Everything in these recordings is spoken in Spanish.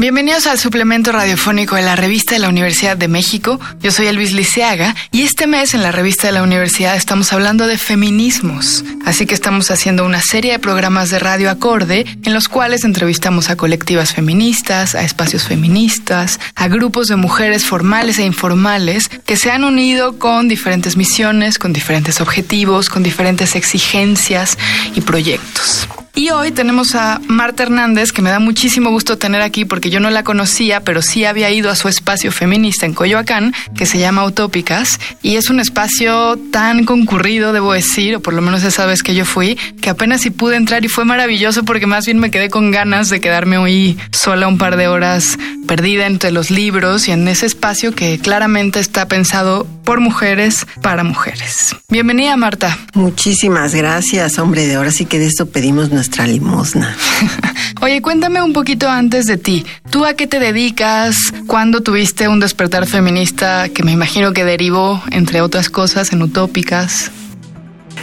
Bienvenidos al suplemento radiofónico de la revista de la Universidad de México. Yo soy Elvis Liceaga y este mes en la revista de la universidad estamos hablando de feminismos. Así que estamos haciendo una serie de programas de radio acorde en los cuales entrevistamos a colectivas feministas, a espacios feministas, a grupos de mujeres formales e informales que se han unido con diferentes misiones, con diferentes objetivos, con diferentes exigencias y proyectos. Y hoy tenemos a Marta Hernández, que me da muchísimo gusto tener aquí porque yo no la conocía, pero sí había ido a su espacio feminista en Coyoacán, que se llama Utópicas, y es un espacio tan concurrido, debo decir, o por lo menos esa vez que yo fui, que apenas si pude entrar y fue maravilloso porque más bien me quedé con ganas de quedarme hoy sola un par de horas perdida entre los libros y en ese espacio que claramente está pensado por mujeres para mujeres. Bienvenida, Marta. Muchísimas gracias, hombre, de ahora sí que de esto pedimos nuestra limosna. Oye, cuéntame un poquito antes de ti. ¿Tú a qué te dedicas? ¿Cuándo tuviste un despertar feminista que me imagino que derivó, entre otras cosas, en utópicas?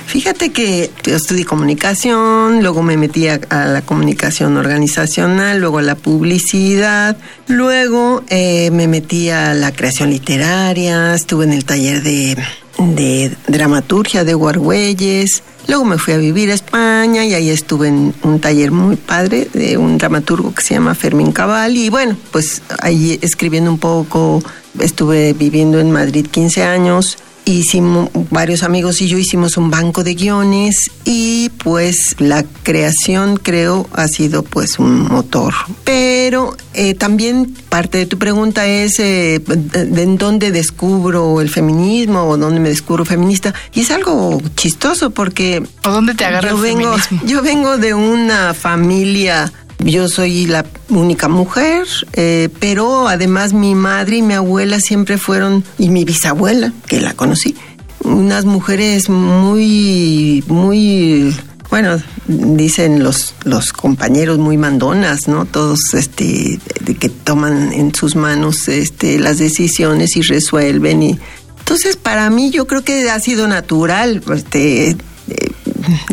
Fíjate que yo estudié comunicación, luego me metí a, la comunicación organizacional, luego a la publicidad, luego eh, me metí a la creación literaria, estuve en el taller de, de dramaturgia de Guargüelles, Luego me fui a vivir a España y ahí estuve en un taller muy padre de un dramaturgo que se llama Fermín Cabal. Y bueno, pues ahí escribiendo un poco, estuve viviendo en Madrid 15 años hicimos varios amigos y yo hicimos un banco de guiones y pues la creación creo ha sido pues un motor pero eh, también parte de tu pregunta es eh, de, en dónde descubro el feminismo o dónde me descubro feminista y es algo chistoso porque ¿o dónde te agarra yo el vengo feminismo? yo vengo de una familia yo soy la única mujer, eh, pero además mi madre y mi abuela siempre fueron, y mi bisabuela, que la conocí, unas mujeres muy, muy, bueno, dicen los, los compañeros muy mandonas, ¿no? Todos, este, que toman en sus manos, este, las decisiones y resuelven y, entonces, para mí yo creo que ha sido natural, este, eh,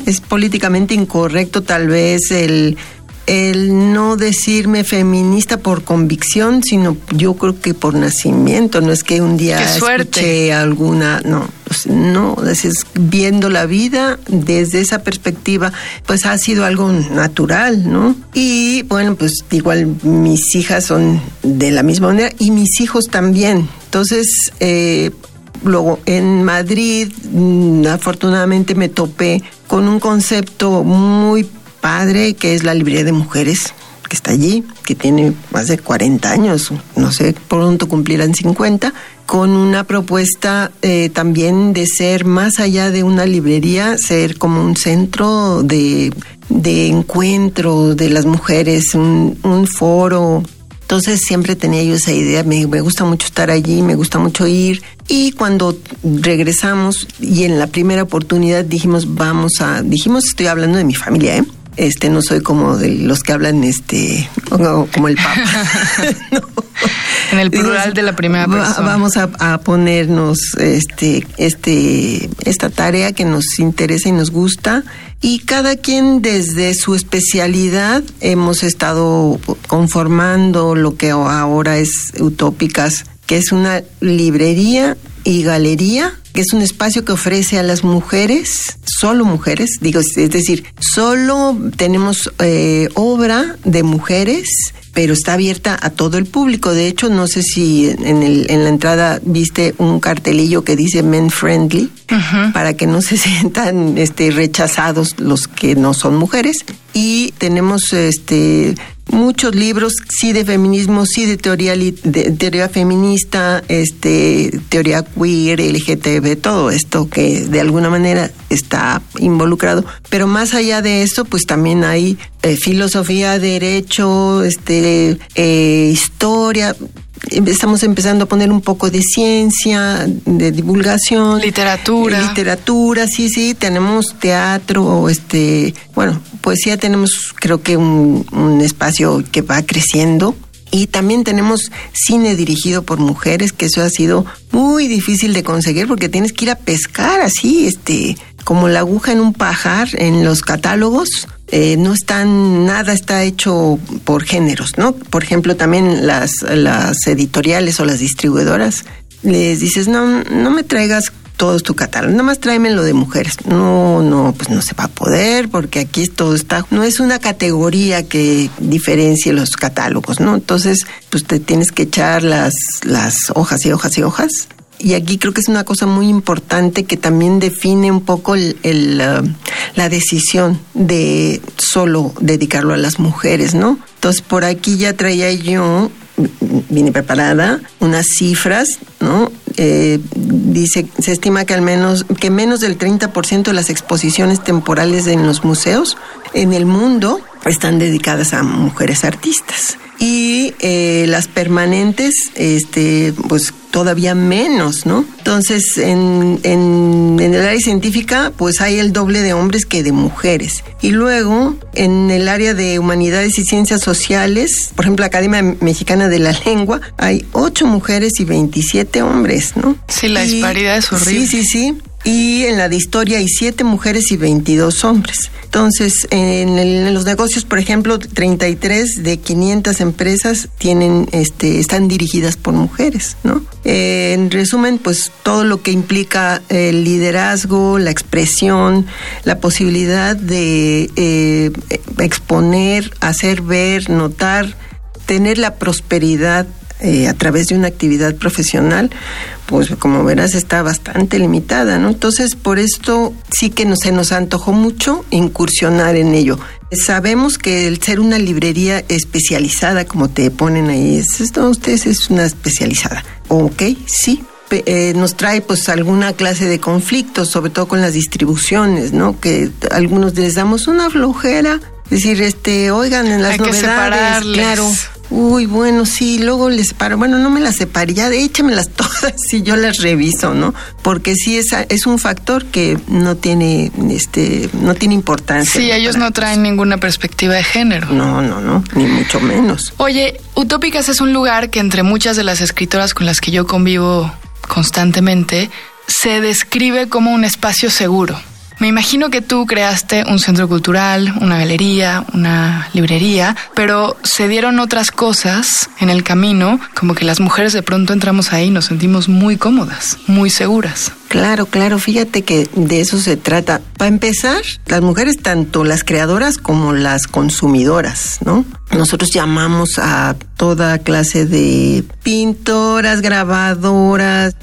es políticamente incorrecto tal vez el el no decirme feminista por convicción, sino yo creo que por nacimiento, no es que un día escuché alguna, no, pues, no, es viendo la vida desde esa perspectiva, pues ha sido algo natural, ¿no? Y bueno, pues igual mis hijas son de la misma manera y mis hijos también. Entonces, eh, luego en Madrid, mm, afortunadamente me topé con un concepto muy padre, que es la librería de mujeres, que está allí, que tiene más de 40 años, no sé, pronto cumplirán 50, con una propuesta eh, también de ser más allá de una librería, ser como un centro de, de encuentro de las mujeres, un, un foro entonces siempre tenía yo esa idea, me, me, gusta mucho estar allí, me gusta mucho ir. Y cuando regresamos y en la primera oportunidad dijimos, vamos a, dijimos, estoy hablando de mi familia, ¿eh? Este no soy como de los que hablan este como el papa. No. en el plural de la primera persona. vamos a, a, ponernos este este esta tarea que nos interesa y nos gusta. Y cada quien desde su especialidad hemos estado conformando lo que ahora es utópicas que es una librería y galería que es un espacio que ofrece a las mujeres, solo mujeres, digo, es decir, solo tenemos eh, obra de mujeres pero está abierta a todo el público. De hecho, no sé si en, el, en la entrada viste un cartelillo que dice men friendly, uh -huh. para que no se sientan este, rechazados los que no son mujeres. Y tenemos este muchos libros, sí de feminismo, sí de teoría, teoría feminista, este, teoría queer, LGTB, todo esto que de alguna manera está involucrado. Pero más allá de eso, pues también hay eh, filosofía, derecho, este, eh, historia, estamos empezando a poner un poco de ciencia, de divulgación, literatura, literatura, sí, sí, tenemos teatro, este, bueno, poesía tenemos, creo que un, un espacio que va creciendo. Y también tenemos cine dirigido por mujeres, que eso ha sido muy difícil de conseguir porque tienes que ir a pescar así, este, como la aguja en un pajar en los catálogos eh, no están, nada está hecho por géneros, ¿no? Por ejemplo, también las, las editoriales o las distribuidoras les dices, no, no me traigas todo tu catálogo, nada más tráeme lo de mujeres. No, no, pues no se va a poder porque aquí todo está, no es una categoría que diferencie los catálogos, ¿no? Entonces, pues te tienes que echar las, las hojas y hojas y hojas. Y aquí creo que es una cosa muy importante que también define un poco el, la decisión de solo dedicarlo a las mujeres, ¿no? Entonces, por aquí ya traía yo vine preparada, unas cifras, ¿no? Eh, dice, se estima que al menos, que menos del 30% de las exposiciones temporales en los museos en el mundo están dedicadas a mujeres artistas y eh, las permanentes, este, pues todavía menos, ¿no? Entonces, en, en, el área científica, pues hay el doble de hombres que de mujeres. Y luego, en el área de humanidades y ciencias sociales, por ejemplo, la Academia Mexicana de la Lengua, hay ocho mujeres y 27 hombres, ¿no? Sí, la disparidad es horrible. Sí, sí, sí y en la de historia hay siete mujeres y 22 hombres. Entonces, en, los negocios, por ejemplo, 33 de 500 empresas tienen, este, están dirigidas por mujeres, ¿no? Eh, en resumen, pues todo lo que implica el liderazgo, la expresión, la posibilidad de eh, exponer, hacer ver, notar, tener la prosperidad eh, a través de una actividad profesional, pues como verás está bastante limitada, ¿no? Entonces, por esto sí que no, se nos antojó mucho incursionar en ello. Sabemos que el ser una librería especializada, como te ponen ahí, es, esto ustedes es una especializada. Ok, sí, eh, nos trae pues alguna clase de conflictos, sobre todo con las distribuciones, ¿no? Que algunos les damos una flojera, decir, este, oigan, en las Hay novedades, claro, Uy, bueno, sí, luego les separo. Bueno, no me las separé, ya échamelas todas y yo las reviso, ¿no? Porque sí es, es un factor que no tiene, este, no tiene importancia. Sí, ellos no traen ninguna perspectiva de género. No, no, no, ni mucho menos. Oye, Utópicas es un lugar que entre muchas de las escritoras con las que yo convivo constantemente, se describe como un espacio seguro. Me imagino que tú creaste un centro cultural, una galería, una librería, pero se dieron otras cosas en el camino, como que las mujeres de pronto entramos ahí y nos sentimos muy cómodas, muy seguras. Claro, claro, fíjate que de eso se trata. Para empezar, las mujeres, tanto las creadoras como las consumidoras, ¿no? Nosotros llamamos a toda clase de pintoras, grabadoras,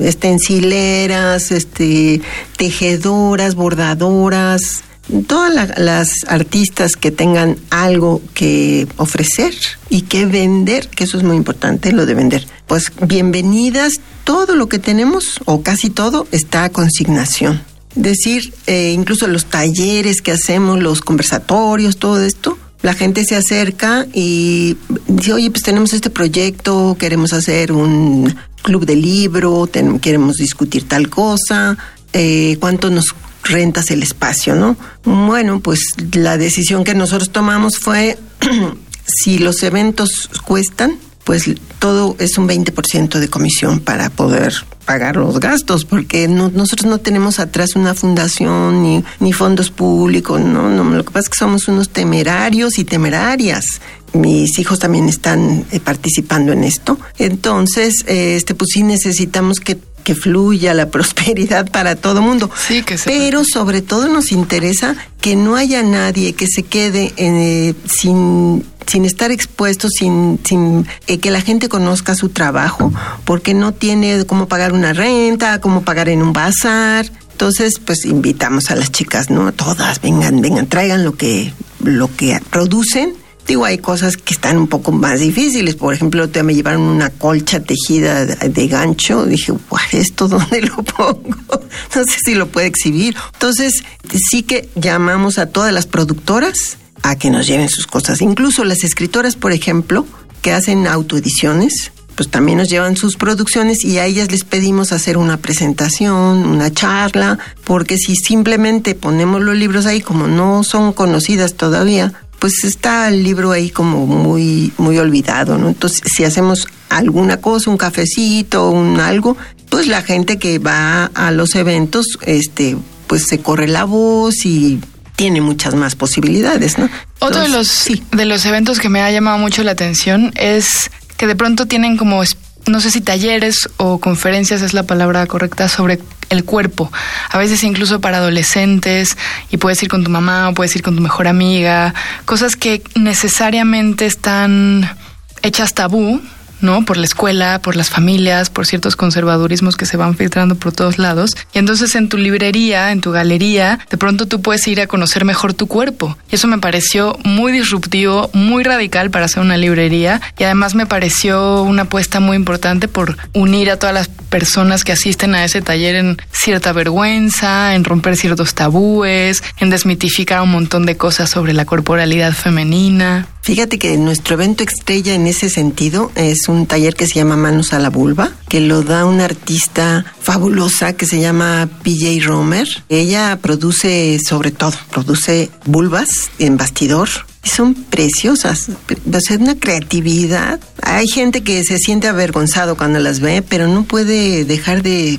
estencileras, este, tejedoras, bordadoras, todas las artistas que tengan algo que ofrecer y que vender, que eso es muy importante, lo de vender. Pues bienvenidas, todo lo que tenemos, o casi todo, está a consignación. Decir, eh, incluso los talleres que hacemos, los conversatorios, todo esto, la gente se acerca y dice, oye, pues tenemos este proyecto, queremos hacer un club de libro, queremos discutir tal cosa, eh, cuánto nos rentas el espacio, ¿no? Bueno, pues la decisión que nosotros tomamos fue, si los eventos cuestan, pues todo es un 20% de comisión para poder pagar los gastos, porque nosotros no tenemos atrás una fundación ni, ni fondos públicos, no, no, lo que pasa es que somos unos temerarios y temerarias. Mis hijos también están eh, participando en esto. Entonces, este, pues sí necesitamos que que fluya la prosperidad para todo mundo. Sí, que Pero sobre todo nos interesa que no haya nadie que se quede eh, sin sin estar expuesto, sin, sin eh, que la gente conozca su trabajo, porque no tiene cómo pagar una renta, cómo pagar en un bazar. Entonces, pues invitamos a las chicas, ¿no? Todas, vengan, vengan, traigan lo que, lo que producen Digo, hay cosas que están un poco más difíciles. Por ejemplo, me llevaron una colcha tejida de gancho. Dije, ¿esto dónde lo pongo? No sé si lo puede exhibir. Entonces, sí que llamamos a todas las productoras a que nos lleven sus cosas. Incluso las escritoras, por ejemplo, que hacen autoediciones, pues también nos llevan sus producciones y a ellas les pedimos hacer una presentación, una charla, porque si simplemente ponemos los libros ahí como no son conocidas todavía, pues está el libro ahí como muy, muy olvidado, ¿no? Entonces, si hacemos alguna cosa, un cafecito, un algo, pues la gente que va a los eventos, este, pues se corre la voz y tiene muchas más posibilidades, ¿no? Otro de los de los eventos que me ha llamado mucho la atención es que de pronto tienen como no sé si talleres o conferencias es la palabra correcta sobre el cuerpo. A veces incluso para adolescentes y puedes ir con tu mamá o puedes ir con tu mejor amiga, cosas que necesariamente están hechas tabú ¿no? Por la escuela, por las familias, por ciertos conservadurismos que se van filtrando por todos lados. Y entonces en tu librería, en tu galería, de pronto tú puedes ir a conocer mejor tu cuerpo. Y eso me pareció muy disruptivo, muy radical para hacer una librería. Y además me pareció una apuesta muy importante por unir a todas las personas que asisten a ese taller en cierta vergüenza, en romper ciertos tabúes, en desmitificar un montón de cosas sobre la corporalidad femenina. Fíjate que nuestro evento estrella en ese sentido es un taller que se llama Manos a la Vulva, que lo da una artista fabulosa que se llama PJ Romer. Ella produce sobre todo, produce vulvas en bastidor, son preciosas, o una creatividad. Hay gente que se siente avergonzado cuando las ve, pero no puede dejar de,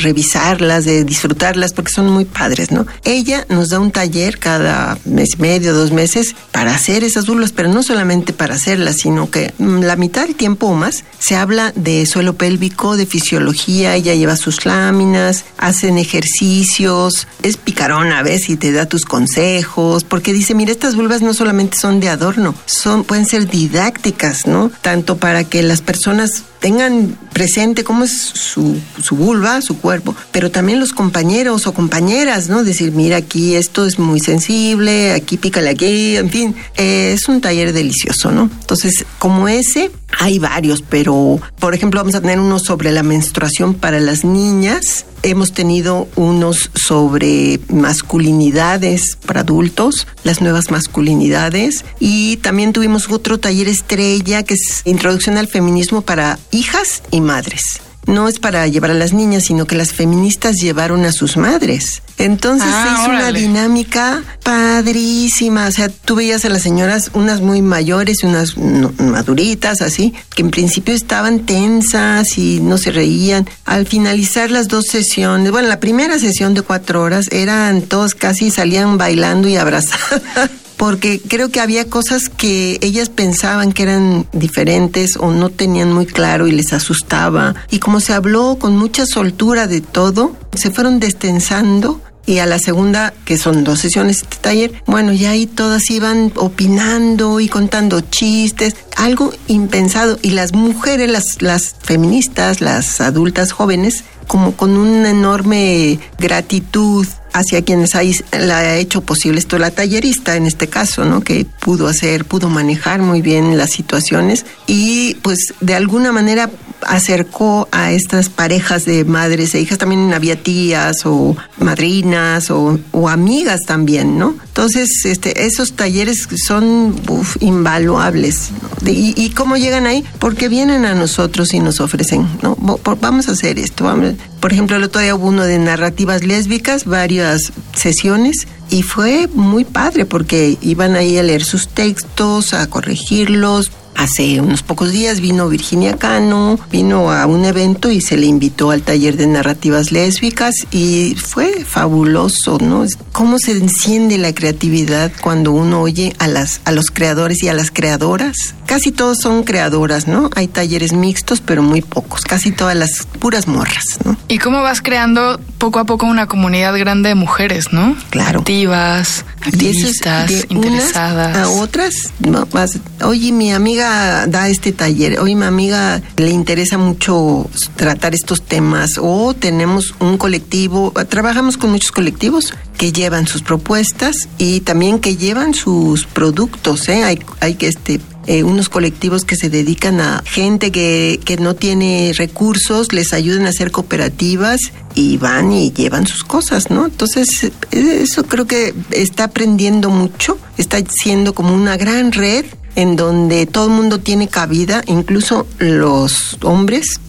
revisarlas, de disfrutarlas, porque son muy padres, ¿no? Ella nos da un taller cada mes medio, dos meses, para hacer esas burlas, pero no solamente para hacerlas, sino que mm, la mitad del tiempo o más se habla de suelo pélvico, de fisiología, ella lleva sus láminas, hacen ejercicios, es picarona a veces y te da tus consejos, porque dice, mira, estas vulvas no solamente son de adorno, son, pueden ser didácticas, ¿no? Tanto para que las personas tengan presente cómo es su, vulva, su cuerpo, pero también los compañeros o compañeras, ¿no? Decir, mira, aquí esto es muy sensible, aquí pícale aquí, en fin, eh, es un taller delicioso, ¿no? Entonces, como ese, hay varios, pero por ejemplo vamos a tener uno sobre la menstruación para las niñas. Hemos tenido unos sobre masculinidades para adultos, las nuevas masculinidades. Y también tuvimos otro taller estrella que es Introducción al Feminismo para hijas y madres no es para llevar a las niñas, sino que las feministas llevaron a sus madres. Entonces ah, es una dinámica padrísima. O sea, tú veías a las señoras, unas muy mayores y unas maduritas, así, que en principio estaban tensas y no se reían. Al finalizar las dos sesiones, bueno, la primera sesión de cuatro horas, eran todos casi salían bailando y abrazadas porque creo que había cosas que ellas pensaban que eran diferentes o no tenían muy claro y les asustaba. Y como se habló con mucha soltura de todo, se fueron destensando y a la segunda, que son dos sesiones de taller, bueno, ya ahí todas iban opinando y contando chistes, algo impensado. Y las mujeres, las, las feministas, las adultas jóvenes, como con una enorme gratitud hacia quienes ahí la ha hecho posible esto, la tallerista en este caso, ¿no? Que pudo hacer, pudo manejar muy bien las situaciones y pues de alguna manera acercó a estas parejas de madres e hijas, también había tías o madrinas o, amigas también, ¿no? Entonces, este, esos talleres son invaluables. ¿Y, ¿Y, cómo llegan ahí? Porque vienen a nosotros y nos ofrecen, ¿no? Vamos a hacer esto. Vamos. Por ejemplo, el otro día hubo uno de narrativas lésbicas, varias sesiones, y fue muy padre porque iban ahí a leer sus textos, a corregirlos, Hace unos pocos días vino Virginia Cano, vino a un evento y se le invitó al taller de narrativas lésbicas y fue fabuloso, ¿no? Cómo se enciende la creatividad cuando uno oye a las a los creadores y a las creadoras. Casi todos son creadoras, ¿no? Hay talleres mixtos, pero muy pocos, casi todas las puras morras, ¿no? ¿Y cómo vas creando poco a poco una comunidad grande de mujeres, ¿no? Claro. Activas, activistas, interesadas. a otras, no, vas, oye, mi amiga da este taller, hoy mi amiga le interesa mucho tratar estos temas o tenemos un colectivo, trabajamos con muchos colectivos que llevan sus propuestas y también que llevan sus productos, ¿eh? hay, hay que este eh, unos colectivos que se dedican a gente que, que no tiene recursos, les ayudan a hacer cooperativas y van y llevan sus cosas, ¿no? Entonces, eso creo que está aprendiendo mucho, está siendo como una gran red en donde todo el mundo tiene cabida, incluso los hombres.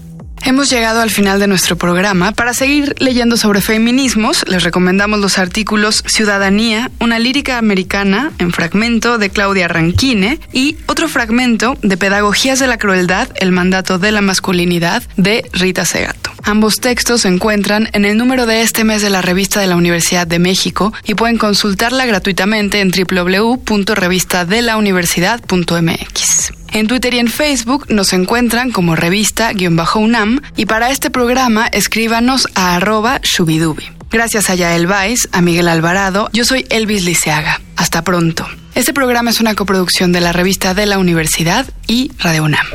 Hemos llegado al final de nuestro programa. Para seguir leyendo sobre feminismos, les recomendamos los artículos Ciudadanía, una lírica americana en fragmento de Claudia Ranquine y otro fragmento de Pedagogías de la Crueldad, el mandato de la masculinidad de Rita Segato. Ambos textos se encuentran en el número de este mes de la revista de la Universidad de México y pueden consultarla gratuitamente en www.revistadelauniversidad.mx. En Twitter y en Facebook nos encuentran como revista-unam y para este programa escríbanos a arroba shubidubi. Gracias a Yael Vais, a Miguel Alvarado, yo soy Elvis Liceaga. Hasta pronto. Este programa es una coproducción de la revista de la Universidad y Radio UNAM.